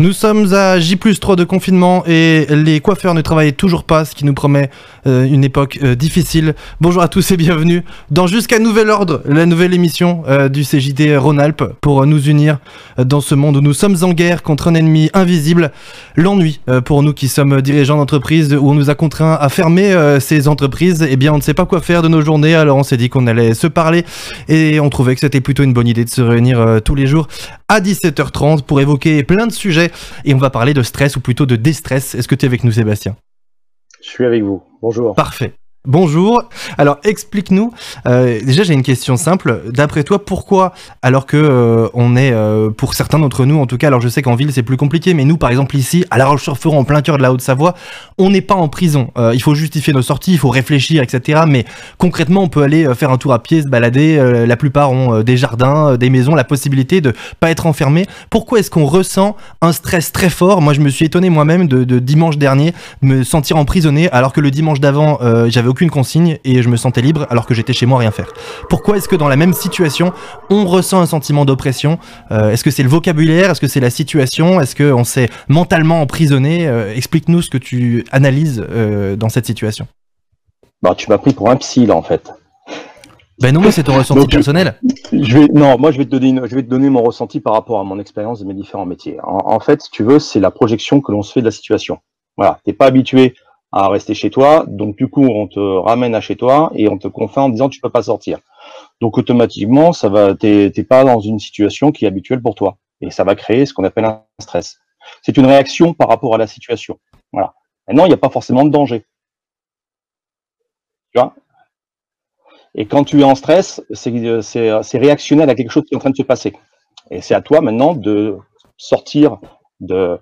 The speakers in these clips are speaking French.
Nous sommes à J 3 de confinement et les coiffeurs ne travaillent toujours pas, ce qui nous promet euh, une époque euh, difficile. Bonjour à tous et bienvenue dans Jusqu'à Nouvel Ordre, la nouvelle émission euh, du CJT Rhône-Alpes pour nous unir dans ce monde où nous sommes en guerre contre un ennemi invisible, l'ennui pour nous qui sommes dirigeants d'entreprise où on nous a contraints à fermer ces entreprises. Eh bien, on ne sait pas quoi faire de nos journées, alors on s'est dit qu'on allait se parler et on trouvait que c'était plutôt une bonne idée de se réunir tous les jours à 17h30 pour évoquer plein de sujets et on va parler de stress ou plutôt de déstress. Est-ce que tu es avec nous Sébastien? Je suis avec vous. Bonjour. Parfait. Bonjour. Alors explique-nous. Euh, déjà j'ai une question simple. D'après toi, pourquoi alors que euh, on est euh, pour certains d'entre nous, en tout cas, alors je sais qu'en ville c'est plus compliqué, mais nous par exemple ici à La Roche-sur-Foron, en plein cœur de la Haute-Savoie, on n'est pas en prison. il faut justifier nos sorties, il faut réfléchir, etc. Mais concrètement, on peut aller faire un tour à pied, se balader. la plupart ont des jardins, des maisons, la possibilité de pas être enfermé. Pourquoi est-ce qu'on ressent un stress très fort? Moi, je me suis étonné moi-même de, de, dimanche dernier me sentir emprisonné, alors que le dimanche d'avant j'avais aucune consigne et je me sentais libre alors que j'étais chez moi rien faire. Pourquoi est-ce que dans la même situation, on ressent un sentiment d'oppression euh, Est-ce que c'est le vocabulaire Est-ce que c'est la situation Est-ce qu'on s'est mentalement emprisonné euh, Explique-nous ce que tu analyses euh, dans cette situation. Bah, tu m'as pris pour un psy là en fait. Ben non, mais c'est ton ressenti personnel. Je vais, non, moi je vais te donner, je vais te donner mon ressenti par rapport à mon expérience de mes différents métiers. En, en fait, si tu veux, c'est la projection que l'on se fait de la situation. Voilà, t'es pas habitué à rester chez toi. Donc du coup, on te ramène à chez toi et on te confine en disant tu peux pas sortir. Donc automatiquement, ça va, t'es pas dans une situation qui est habituelle pour toi et ça va créer ce qu'on appelle un stress. C'est une réaction par rapport à la situation. Voilà. Maintenant, il n'y a pas forcément de danger. Tu vois? Et quand tu es en stress, c'est réactionnel à quelque chose qui est en train de se passer. Et c'est à toi maintenant de sortir de,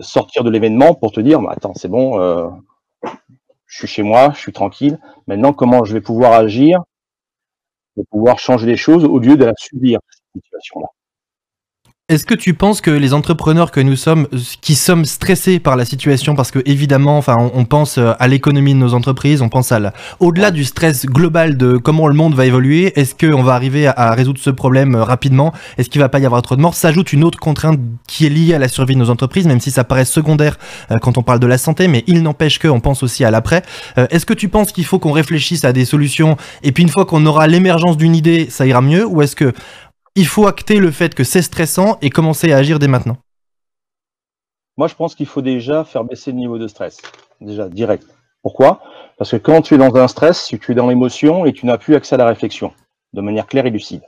sortir de l'événement pour te dire, bah, attends, c'est bon, euh, je suis chez moi, je suis tranquille. Maintenant, comment je vais pouvoir agir pour pouvoir changer les choses au lieu de la subir, cette situation-là? Est-ce que tu penses que les entrepreneurs que nous sommes, qui sommes stressés par la situation, parce que évidemment, enfin, on, pense euh, à l'économie de nos entreprises, on pense à au-delà du stress global de comment le monde va évoluer, est-ce qu'on va arriver à, résoudre ce problème euh, rapidement? Est-ce qu'il va pas y avoir trop de morts? S'ajoute une autre contrainte qui est liée à la survie de nos entreprises, même si ça paraît secondaire euh, quand on parle de la santé, mais il n'empêche qu'on pense aussi à l'après. Est-ce que tu penses qu'il faut qu'on réfléchisse à des solutions et puis une fois qu'on aura l'émergence d'une idée, ça ira mieux Ou est-ce que il faut acter le fait que c'est stressant et commencer à agir dès maintenant Moi, je pense qu'il faut déjà faire baisser le niveau de stress, déjà direct. Pourquoi? Parce que quand tu es dans un stress, tu es dans l'émotion et tu n'as plus accès à la réflexion de manière claire et lucide.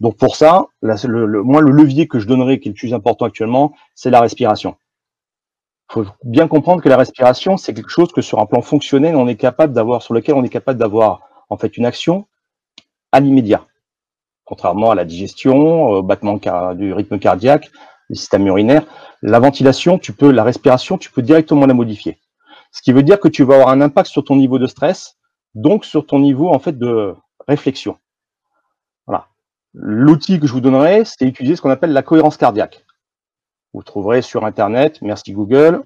Donc pour ça, le, moi, le levier que je donnerais, qui est le plus important actuellement, c'est la respiration. Il faut bien comprendre que la respiration, c'est quelque chose que sur un plan fonctionnel, on est capable d'avoir, sur lequel on est capable d'avoir en fait une action à l'immédiat contrairement à la digestion, au battement du rythme cardiaque, le système urinaire. La ventilation, tu peux, la respiration, tu peux directement la modifier. Ce qui veut dire que tu vas avoir un impact sur ton niveau de stress, donc sur ton niveau en fait de réflexion. Voilà. L'outil que je vous donnerai, c'est utiliser ce qu'on appelle la cohérence cardiaque. Vous trouverez sur Internet, merci Google,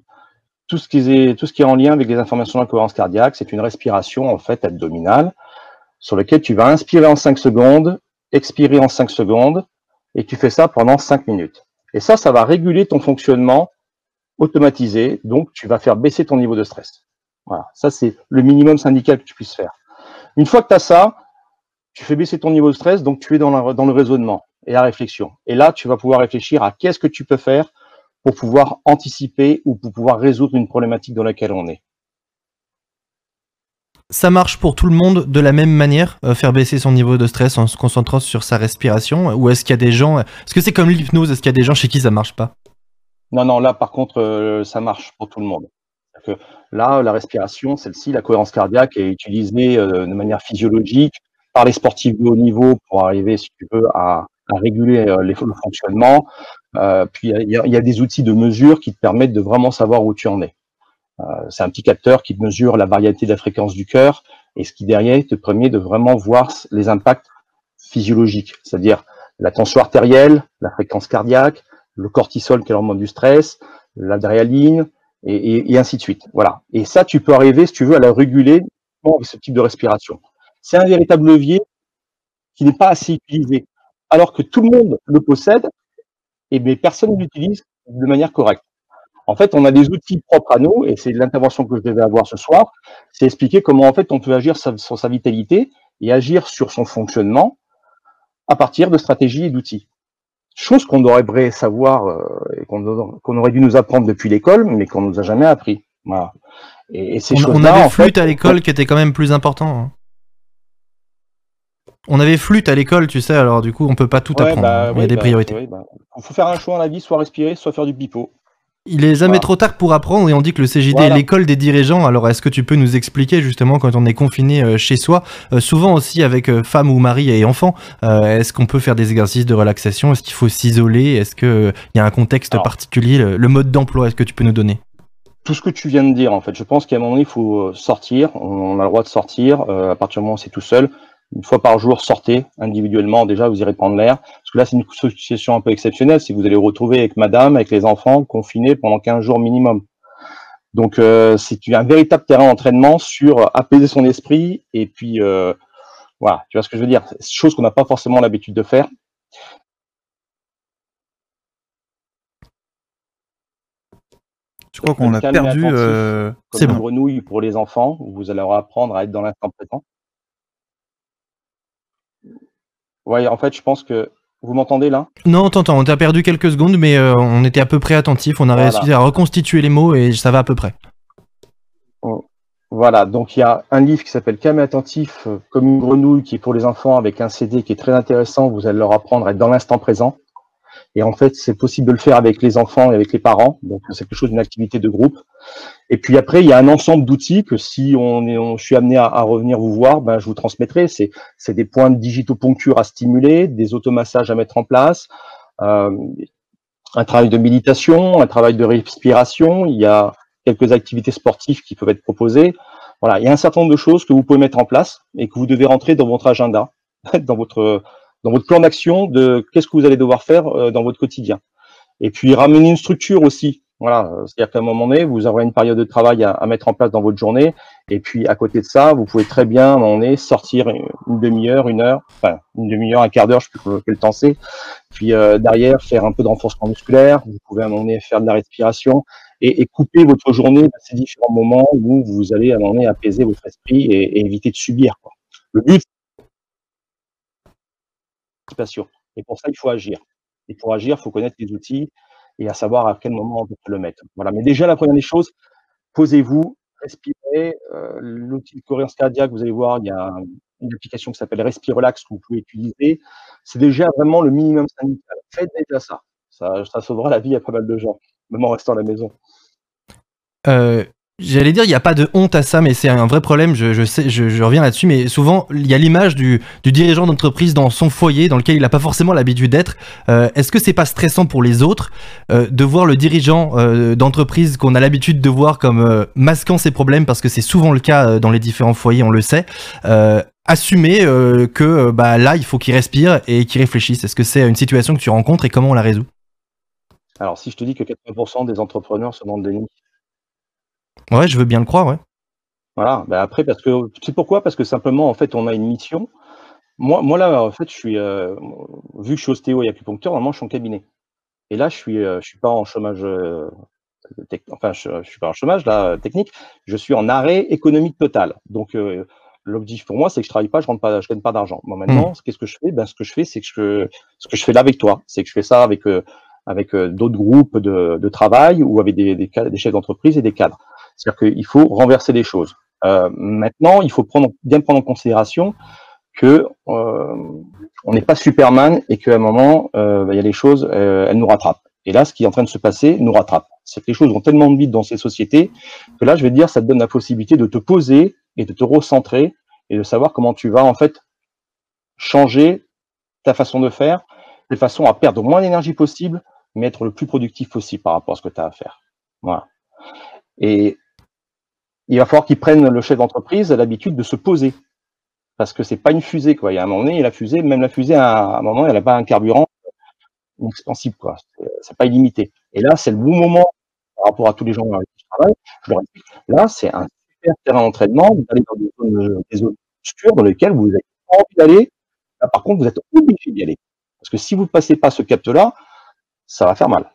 tout ce qui est, tout ce qui est en lien avec les informations de la cohérence cardiaque. C'est une respiration en fait abdominale sur laquelle tu vas inspirer en 5 secondes, expirer en 5 secondes, et tu fais ça pendant 5 minutes. Et ça, ça va réguler ton fonctionnement automatisé, donc tu vas faire baisser ton niveau de stress. Voilà, ça c'est le minimum syndical que tu puisses faire. Une fois que tu as ça, tu fais baisser ton niveau de stress, donc tu es dans, dans le raisonnement et la réflexion. Et là, tu vas pouvoir réfléchir à qu'est-ce que tu peux faire pour pouvoir anticiper ou pour pouvoir résoudre une problématique dans laquelle on est ça marche pour tout le monde de la même manière, euh, faire baisser son niveau de stress en se concentrant sur sa respiration Ou est-ce qu'il y a des gens. Est-ce que c'est comme l'hypnose Est-ce qu'il y a des gens chez qui ça marche pas? Non, non, là par contre, euh, ça marche pour tout le monde. Là, la respiration, celle-ci, la cohérence cardiaque est utilisée euh, de manière physiologique par les sportifs de haut niveau pour arriver, si tu veux, à, réguler le fonctionnement. puis il y, a des outils de mesure qui te permettent de vraiment savoir où tu en es. Euh, c'est un petit capteur qui mesure la variété de la fréquence du cœur et ce qui derrière te permet de vraiment voir les impacts physiologiques, c'est-à-dire la tension artérielle, la fréquence cardiaque, le cortisol qui est l'hormone du stress, l'adrénaline, et, et, ainsi de suite. Voilà. Et ça, tu peux arriver, si tu veux, à la réguler avec ce type de respiration. C'est un véritable levier qui n'est pas assez utilisé. Alors que tout le monde le possède, et mais personne ne l'utilise de manière correcte. En fait, on a des outils propres à nous, et c'est l'intervention que je devais avoir ce soir, c'est expliquer comment en fait on peut agir sur sa vitalité et agir sur son fonctionnement à partir de stratégies et d'outils. Chose qu'on devrait savoir euh, et qu'on aurait dû nous apprendre depuis l'école, mais qu'on nous a jamais appris. Voilà. Et, on, on, avait flûte à l'école qui était quand même plus important. Hein. On avait flûte à l'école, tu sais, alors du coup on peut pas tout apprendre. Bah hein. Il y a des bah, priorités. Il bah, faut faire un choix dans la vie, soit respirer, soit faire du pipeau. Il est jamais trop tard pour apprendre et on dit que le CJD est l'école des dirigeants. Alors est-ce que tu peux nous expliquer justement quand on est confiné euh, chez soi, euh, souvent aussi avec euh, femme ou mari et enfants, est-ce qu'on peut faire des exercices de relaxation? Est-ce qu'il faut s'isoler? Est-ce qu'il y a un contexte particulier le, mode d'emploi, est-ce que tu peux nous donner? Tout ce que tu viens de dire, en fait, je pense qu'à un moment donné, il faut sortir. On a le droit de sortir. à partir du moment où c'est tout seul, une fois par jour, sortez individuellement. Déjà, vous irez prendre l'air. Parce que là, c'est une situation un peu exceptionnelle. Si vous allez vous retrouver avec madame, avec les enfants, confinés pendant 15 jours minimum. Donc, euh, c'est un véritable terrain d'entraînement sur apaiser son esprit. Et puis, euh, voilà, tu vois ce que je veux dire? Chose qu'on n'a pas forcément l'habitude de faire. Je crois qu'on a perdu. Euh... C'est bon. grenouille pour les enfants. Vous allez leur apprendre à être dans l'instant présent. Ouais, en fait, je pense que vous m'entendez là? Non, t'entends. On t'a perdu quelques secondes, mais euh, on était à peu près attentif. On a réussi à reconstituer les mots et ça va à peu près. Oh, voilà, donc il y a un livre qui s'appelle Cam attentif euh, comme une grenouille qui est pour les enfants avec un CD qui est très intéressant. Vous allez leur apprendre à être dans l'instant présent. Et en fait, c'est possible de le faire avec les enfants et avec les parents. Donc, c'est quelque chose d'une activité de groupe. Et puis après, il y a un ensemble d'outils que si on est, on, je suis amené à, à, revenir vous voir, ben, je vous transmettrai. C'est, c'est des points de digitoponcture à stimuler, des automassages à mettre en place, euh, un travail de méditation, un travail de respiration. Il y a quelques activités sportives qui peuvent être proposées. Voilà, il y a un certain nombre de choses que vous pouvez mettre en place et que vous devez rentrer dans votre agenda, dans votre dans votre plan d'action de qu'est-ce que vous allez devoir faire euh, dans votre quotidien. Et puis ramener une structure aussi. Voilà, c'est-à-dire qu'à un moment donné, vous aurez une période de travail à, mettre en place dans votre journée. Et puis à côté de ça, vous pouvez très bien, à un moment donné, sortir une demi-heure, une heure, enfin une demi-heure, un quart d'heure, je sais plus quel temps c'est. Puis euh, derrière, faire un peu de renforcement musculaire. Vous pouvez à un moment donné faire de la respiration et, et couper votre journée à ces différents moments où vous allez à un moment donné apaiser votre esprit et, et éviter de subir. Quoi. Le but, et pour ça, il faut agir. Et pour agir, il faut connaître les outils et à savoir à quel moment on peut le mettre. Voilà. Mais déjà, la première des choses, posez-vous, respirez. Euh, l'outil de cohérence cardiaque, vous allez voir, il y a une application qui s'appelle Respirelax que vous pouvez utiliser. C'est déjà vraiment le minimum syndical. Faites déjà ça. ça. Ça sauvera la vie à pas mal de gens, même en restant à la maison. Euh, J'allais dire, il n'y a pas de honte à ça, mais c'est un vrai problème, je, sais, je, reviens là-dessus, mais souvent, il y a l'image du, dirigeant d'entreprise dans son foyer, dans lequel il n'a pas forcément l'habitude d'être. Euh, est-ce que c'est pas stressant pour les autres euh, de voir le dirigeant euh, d'entreprise qu'on a l'habitude de voir comme masquant ses problèmes, parce que c'est souvent le cas dans les différents foyers, on le sait, assumer que bah, là, il faut qu'il respire et qu'il réfléchisse? Est-ce que c'est une situation que tu rencontres et comment on la résout? Alors, si je te dis que 80% des entrepreneurs sont dans le déni, Ouais, je veux bien le croire, ouais. Voilà, bah, après, parce que tu sais pourquoi? Parce que simplement, en fait, on a une mission. Moi, moi là, en fait, je suis, euh, vu que je suis ostéo et acupuncteur, normalement, je suis en cabinet. Et là, je suis, euh, je suis pas en chômage, euh, enfin, je, je suis pas en chômage là technique. Je suis en arrêt économique total. Donc, l'objectif pour moi, c'est que je travaille pas, je rentre pas, je gagne pas d'argent. Moi, maintenant, mmh. qu'est-ce que je fais? Ben, ce que je fais, c'est que je, ce que je fais là avec toi, c'est que je fais ça avec avec d'autres groupes de, de, travail ou avec des, des, des chefs d'entreprise et des cadres. C'est-à-dire qu'il faut renverser les choses. Euh, maintenant, il faut bien prendre en considération que euh, on n'est pas Superman et qu'à un moment, euh, il y a les choses, elles nous rattrapent. Et là, ce qui est en train de se passer nous rattrape. C'est que les choses vont tellement vite dans ces sociétés que là, je vais te dire, ça te donne la possibilité de te poser et de te recentrer et de savoir comment tu vas en fait changer ta façon de faire de façon à perdre moins d'énergie possible, mais être le plus productif possible par rapport à ce que tu as à faire. Voilà. Et il va falloir qu'ils prennent le chef d'entreprise l'habitude de se poser. Parce que c'est pas une fusée, quoi. Il y a un moment donné, la fusée, même la fusée, à un moment, elle n'a pas un carburant expansif, quoi. C'est pas illimité. Et là, c'est le bon moment par rapport à tous les gens avec qui je travaille. Là, c'est un super terrain d'entraînement. Vous allez dans des zones, des zones obscures dans lesquelles vous n'avez pas envie d'aller. Là, par contre, vous êtes obligé d'y aller. Parce que si vous ne passez pas ce cap-là, ça va faire mal.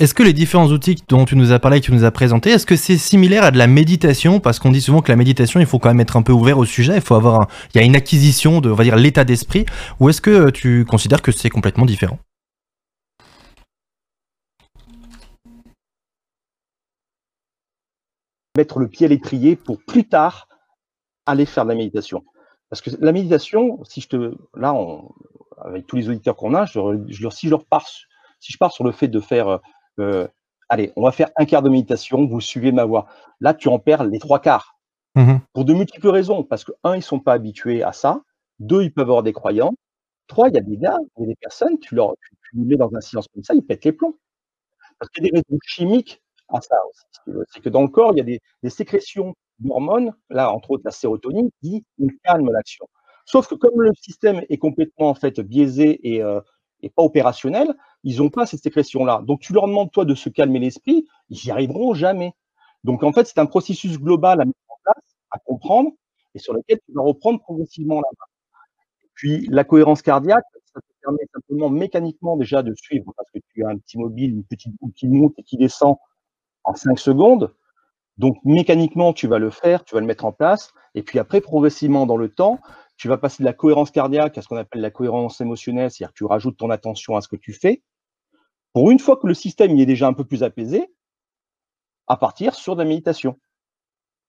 Est-ce que les différents outils dont tu nous as parlé et que tu nous as présenté, est-ce que c'est similaire à de la méditation? Parce qu'on dit souvent que la méditation, il faut quand même être un peu ouvert au sujet, il faut avoir il y a une acquisition de, on va dire, l'état d'esprit. Ou est-ce que tu considères que c'est complètement différent? Mettre le pied à l'étrier pour plus tard aller faire de la méditation. Parce que la méditation, si je te, là, avec tous les auditeurs qu'on a, si je leur si je pars sur le fait de faire euh, allez, on va faire un quart de méditation, vous suivez ma voix. Là, tu en perds les trois quarts. Mmh Pour de multiples raisons. Parce que, un, ils ne sont pas habitués à ça. Deux, ils peuvent avoir des croyants. Trois, il y a des gars, il y a des personnes, tu, leur, tu, les mets dans un silence comme ça, ils pètent les plombs. Parce qu'il y a des raisons chimiques à ça aussi. C'est que dans le corps, il y a des, sécrétions d'hormones, là, entre autres la sérotonine, qui calment l'action. Sauf que comme le système est complètement en fait biaisé et, euh, et pas opérationnel, ils n'ont pas cette sécrétion-là. Donc, tu leur demandes, toi, de se calmer l'esprit, ils n'y arriveront jamais. Donc, en fait, c'est un processus global à mettre en place, à comprendre, et sur lequel tu vas reprendre progressivement la main. Puis, la cohérence cardiaque, ça te permet simplement mécaniquement déjà de suivre, parce que tu as un petit mobile, une petite boule monte et qui descend en 5 secondes. Donc, mécaniquement, tu vas le faire, tu vas le mettre en place, et puis après, progressivement dans le temps, tu vas passer de la cohérence cardiaque à ce qu'on appelle la cohérence émotionnelle, c'est-à-dire que tu rajoutes ton attention à ce que tu fais. Pour une fois que le système y est déjà un peu plus apaisé, à partir sur de la méditation.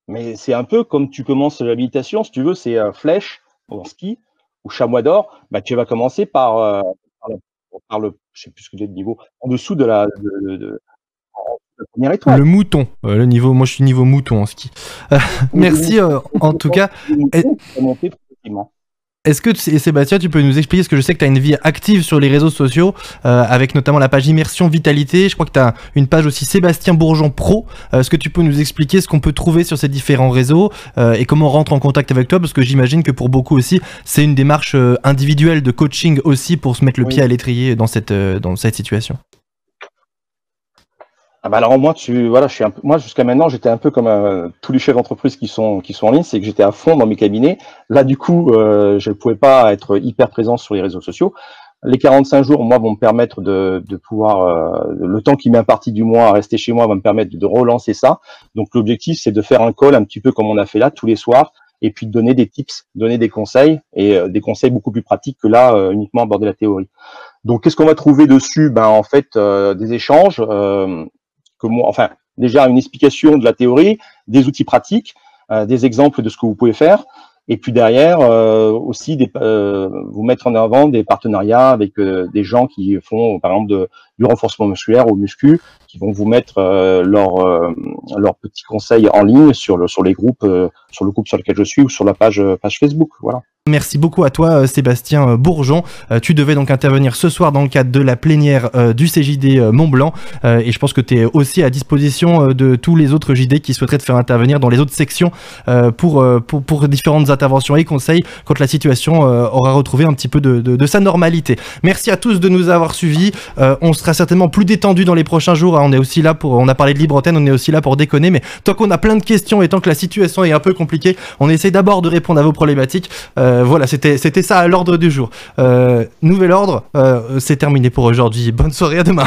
Mais c'est un peu comme tu commences la méditation, si tu veux, c'est euh, flèche en ski ou chamois d'or, bah, tu vas commencer par, euh, par, le, je sais plus ce que j'ai de niveau, en dessous de la, de, la première étoile. Le mouton, euh, le niveau, moi je suis niveau mouton en ski. merci en tout cas. Est-ce que Sébastien, tu peux nous expliquer, parce que je sais que tu as une vie active sur les réseaux sociaux, euh, avec notamment la page Immersion Vitalité, je crois que tu as une page aussi Sébastien Bourgeon Pro. Euh, est-ce que tu peux nous expliquer ce qu'on peut trouver sur ces différents réseaux euh, et comment on rentre en contact avec toi? Parce que j'imagine que pour beaucoup aussi, c'est une démarche individuelle de coaching aussi pour se mettre le pied à l'étrier dans cette, dans cette situation. Ah bah alors moi, tu voilà, je suis un moi jusqu'à maintenant, j'étais un peu comme euh, tous les chefs d'entreprise qui sont qui sont en ligne, c'est que j'étais à fond dans mes cabinets. Là, du coup, euh, je ne pouvais pas être hyper présent sur les réseaux sociaux. Les 45 jours, moi, vont me permettre de, de pouvoir, euh, le temps qui m'est imparti du mois à rester chez moi va me permettre de relancer ça. Donc l'objectif, c'est de faire un call un petit peu comme on a fait là tous les soirs, et puis de donner des tips, donner des conseils et des conseils beaucoup plus pratiques que là uniquement aborder la théorie. Donc qu'est-ce qu'on va trouver dessus? Ben en fait des échanges moi, enfin, déjà une explication de la théorie, des outils pratiques, euh, des exemples de ce que vous pouvez faire, et puis derrière euh, aussi euh, vous mettre en avant des partenariats avec des gens qui font par exemple du renforcement musculaire au muscu, qui vont vous mettre leurs leur petits conseils en ligne sur le sur les groupes, sur le groupe sur lequel je suis ou sur la page page Facebook. Voilà. Merci beaucoup à toi euh, Sébastien euh, Bourgeon. Euh, tu devais donc intervenir ce soir dans le cadre de la plénière du CJD Mont Blanc et je pense que tu es aussi à disposition de tous les autres JD qui souhaiteraient te faire intervenir dans les autres sections pour, pour, différentes interventions et conseils quand la situation aura retrouvé un petit peu de, de, sa normalité. Merci à tous de nous avoir suivis. on sera certainement plus détendu dans les prochains jours. On est aussi là pour, on a parlé de libre on est aussi là pour déconner, mais tant qu'on a plein de questions et tant que la situation est un peu compliquée, on essaie d'abord de répondre à vos problématiques. Euh, voilà, c'était ça à l'ordre du jour. Euh, nouvel ordre, euh, c'est terminé pour aujourd'hui. Bonne soirée, à demain.